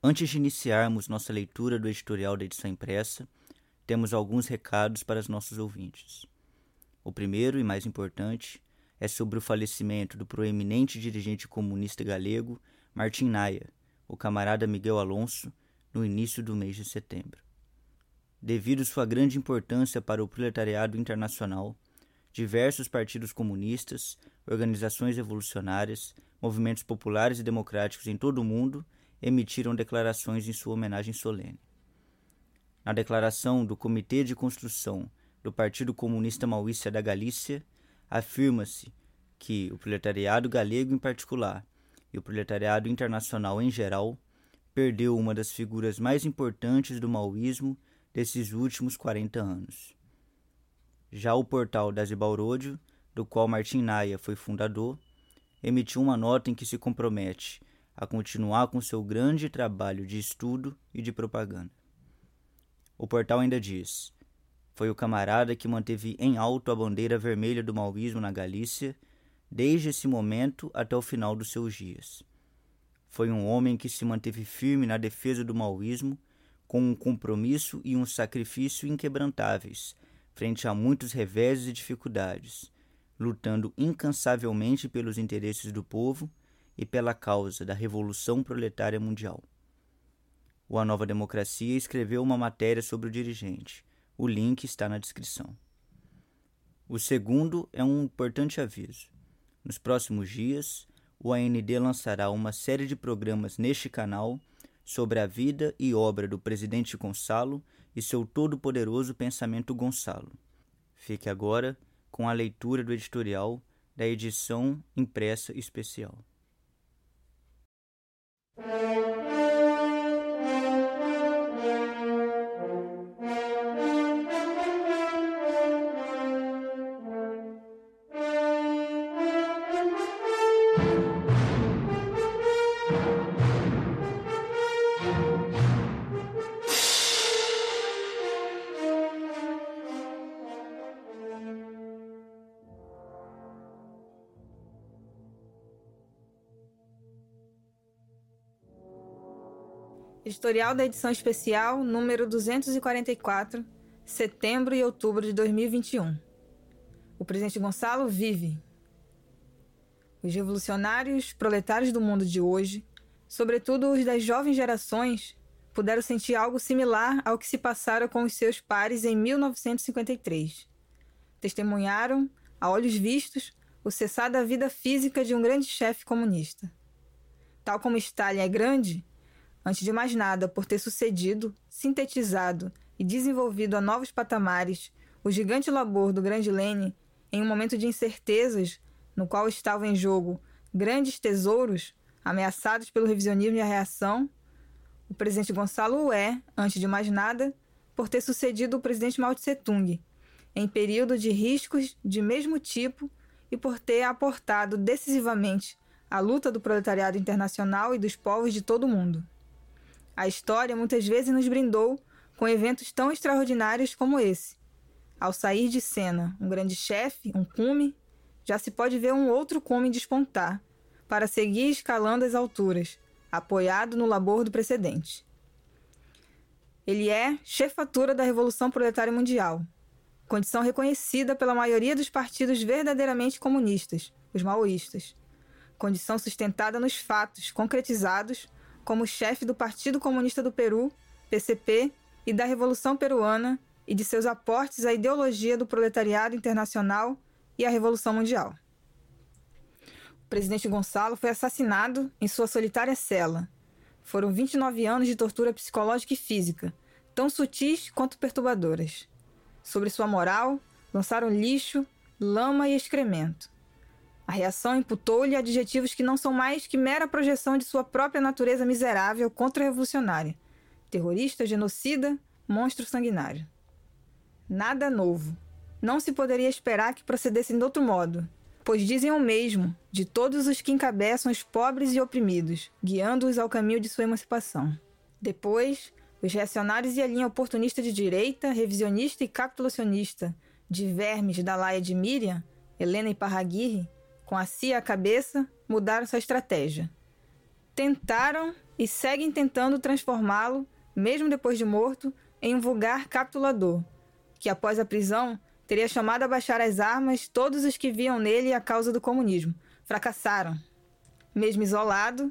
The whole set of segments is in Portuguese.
Antes de iniciarmos nossa leitura do editorial da edição impressa, temos alguns recados para os nossos ouvintes. O primeiro e mais importante é sobre o falecimento do proeminente dirigente comunista galego Martim Naia, o camarada Miguel Alonso, no início do mês de setembro. Devido sua grande importância para o proletariado internacional, diversos partidos comunistas, organizações revolucionárias, movimentos populares e democráticos em todo o mundo emitiram declarações em sua homenagem solene. Na declaração do Comitê de Construção do Partido Comunista Maoísta da Galícia, afirma-se que o proletariado galego em particular e o proletariado internacional em geral perdeu uma das figuras mais importantes do maoísmo desses últimos 40 anos. Já o portal da Zibalródio, do qual Martin Naia foi fundador, emitiu uma nota em que se compromete a continuar com seu grande trabalho de estudo e de propaganda. O portal ainda diz: foi o camarada que manteve em alto a bandeira vermelha do maoísmo na Galícia desde esse momento até o final dos seus dias. Foi um homem que se manteve firme na defesa do maoísmo com um compromisso e um sacrifício inquebrantáveis frente a muitos reveses e dificuldades, lutando incansavelmente pelos interesses do povo e pela causa da Revolução Proletária Mundial. O A Nova Democracia escreveu uma matéria sobre o dirigente. O link está na descrição. O segundo é um importante aviso. Nos próximos dias, o AND lançará uma série de programas neste canal sobre a vida e obra do presidente Gonçalo e seu todo-poderoso pensamento Gonçalo. Fique agora com a leitura do editorial da edição impressa especial. Música Editorial da edição especial número 244, setembro e outubro de 2021. O presidente Gonçalo vive. Os revolucionários proletários do mundo de hoje, sobretudo os das jovens gerações, puderam sentir algo similar ao que se passara com os seus pares em 1953. Testemunharam, a olhos vistos, o cessar da vida física de um grande chefe comunista. Tal como Stalin é grande, antes de mais nada, por ter sucedido, sintetizado e desenvolvido a novos patamares o gigante labor do grande Lênin em um momento de incertezas no qual estavam em jogo grandes tesouros ameaçados pelo revisionismo e a reação, o presidente Gonçalo é, antes de mais nada, por ter sucedido o presidente Mao Tse Tung em período de riscos de mesmo tipo e por ter aportado decisivamente à luta do proletariado internacional e dos povos de todo o mundo. A história muitas vezes nos brindou com eventos tão extraordinários como esse. Ao sair de cena um grande chefe, um cume, já se pode ver um outro cume despontar, para seguir escalando as alturas, apoiado no labor do precedente. Ele é chefatura da Revolução Proletária Mundial, condição reconhecida pela maioria dos partidos verdadeiramente comunistas, os maoístas, condição sustentada nos fatos concretizados como chefe do Partido Comunista do Peru, PCP, e da Revolução Peruana e de seus aportes à ideologia do proletariado internacional e à Revolução Mundial. O presidente Gonçalo foi assassinado em sua solitária cela. Foram 29 anos de tortura psicológica e física, tão sutis quanto perturbadoras. Sobre sua moral, lançaram lixo, lama e excremento. A reação imputou-lhe adjetivos que não são mais que mera projeção de sua própria natureza miserável contra-revolucionária. Terrorista, genocida, monstro sanguinário. Nada novo. Não se poderia esperar que procedessem de outro modo, pois dizem o mesmo de todos os que encabeçam os pobres e oprimidos, guiando-os ao caminho de sua emancipação. Depois, os reacionários e a linha oportunista de direita, revisionista e capitulacionista, de vermes da laia de Miriam, Helena e Parraguirre, com a CIA à cabeça, mudaram sua estratégia. Tentaram e seguem tentando transformá-lo, mesmo depois de morto, em um vulgar capitulador, que após a prisão teria chamado a baixar as armas todos os que viam nele a causa do comunismo. Fracassaram. Mesmo isolado,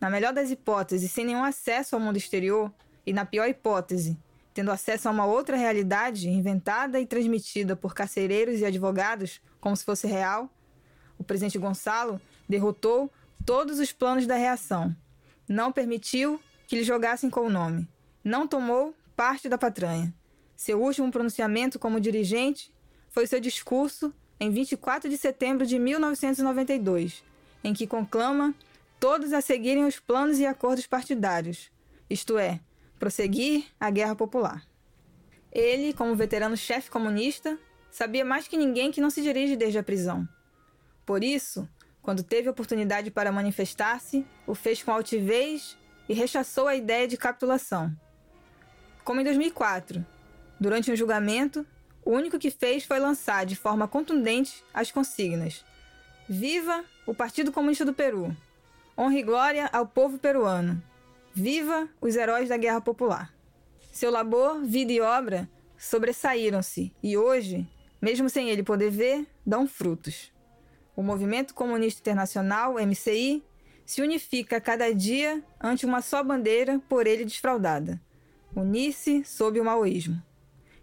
na melhor das hipóteses, sem nenhum acesso ao mundo exterior, e na pior hipótese, tendo acesso a uma outra realidade inventada e transmitida por carcereiros e advogados como se fosse real, o presidente Gonçalo derrotou todos os planos da reação. Não permitiu que lhe jogassem com o nome. Não tomou parte da patranha. Seu último pronunciamento como dirigente foi seu discurso em 24 de setembro de 1992, em que conclama todos a seguirem os planos e acordos partidários, isto é, prosseguir a guerra popular. Ele, como veterano chefe comunista, sabia mais que ninguém que não se dirige desde a prisão. Por isso, quando teve oportunidade para manifestar-se, o fez com altivez e rechaçou a ideia de capitulação. Como em 2004, durante um julgamento, o único que fez foi lançar de forma contundente as consignas: Viva o Partido Comunista do Peru! Honra e glória ao povo peruano! Viva os heróis da Guerra Popular! Seu labor, vida e obra sobressaíram-se e hoje, mesmo sem ele poder ver, dão frutos. O Movimento Comunista Internacional, MCI, se unifica cada dia ante uma só bandeira por ele desfraudada: unir-se sob o maoísmo.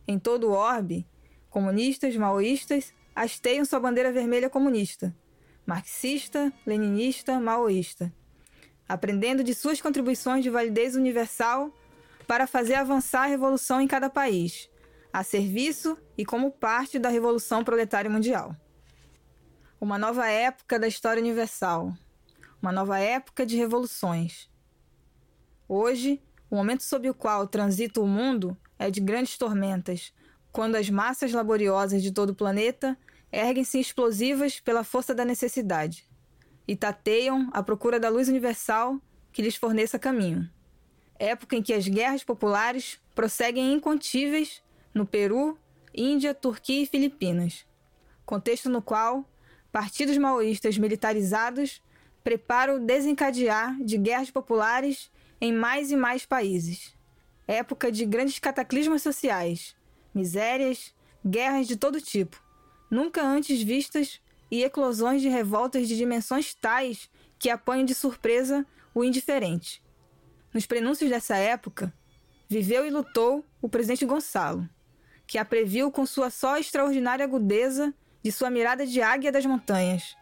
Em todo o orbe, comunistas, maoístas hasteiam sua bandeira vermelha comunista, marxista, leninista, maoísta, aprendendo de suas contribuições de validez universal para fazer avançar a revolução em cada país, a serviço e como parte da revolução proletária mundial. Uma nova época da história universal. Uma nova época de revoluções. Hoje, o momento sob o qual transita o mundo é de grandes tormentas, quando as massas laboriosas de todo o planeta erguem-se explosivas pela força da necessidade e tateiam à procura da luz universal que lhes forneça caminho. Época em que as guerras populares prosseguem incontíveis no Peru, Índia, Turquia e Filipinas. Contexto no qual partidos maoístas militarizados preparam o desencadear de guerras populares em mais e mais países. Época de grandes cataclismos sociais, misérias, guerras de todo tipo, nunca antes vistas e eclosões de revoltas de dimensões tais que apanham de surpresa o indiferente. Nos prenúncios dessa época, viveu e lutou o presidente Gonçalo, que a previu com sua só extraordinária agudeza de sua mirada de águia das montanhas,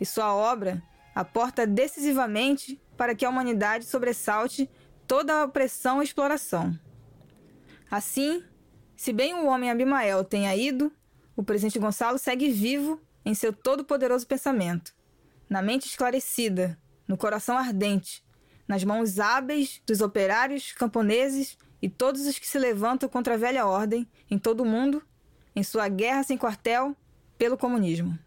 e sua obra aporta decisivamente para que a humanidade sobressalte toda a opressão e exploração. Assim, se bem o homem Abimael tenha ido, o presidente Gonçalo segue vivo em seu todo-poderoso pensamento, na mente esclarecida, no coração ardente, nas mãos hábeis dos operários, camponeses e todos os que se levantam contra a velha ordem em todo o mundo, em sua guerra sem quartel pelo comunismo.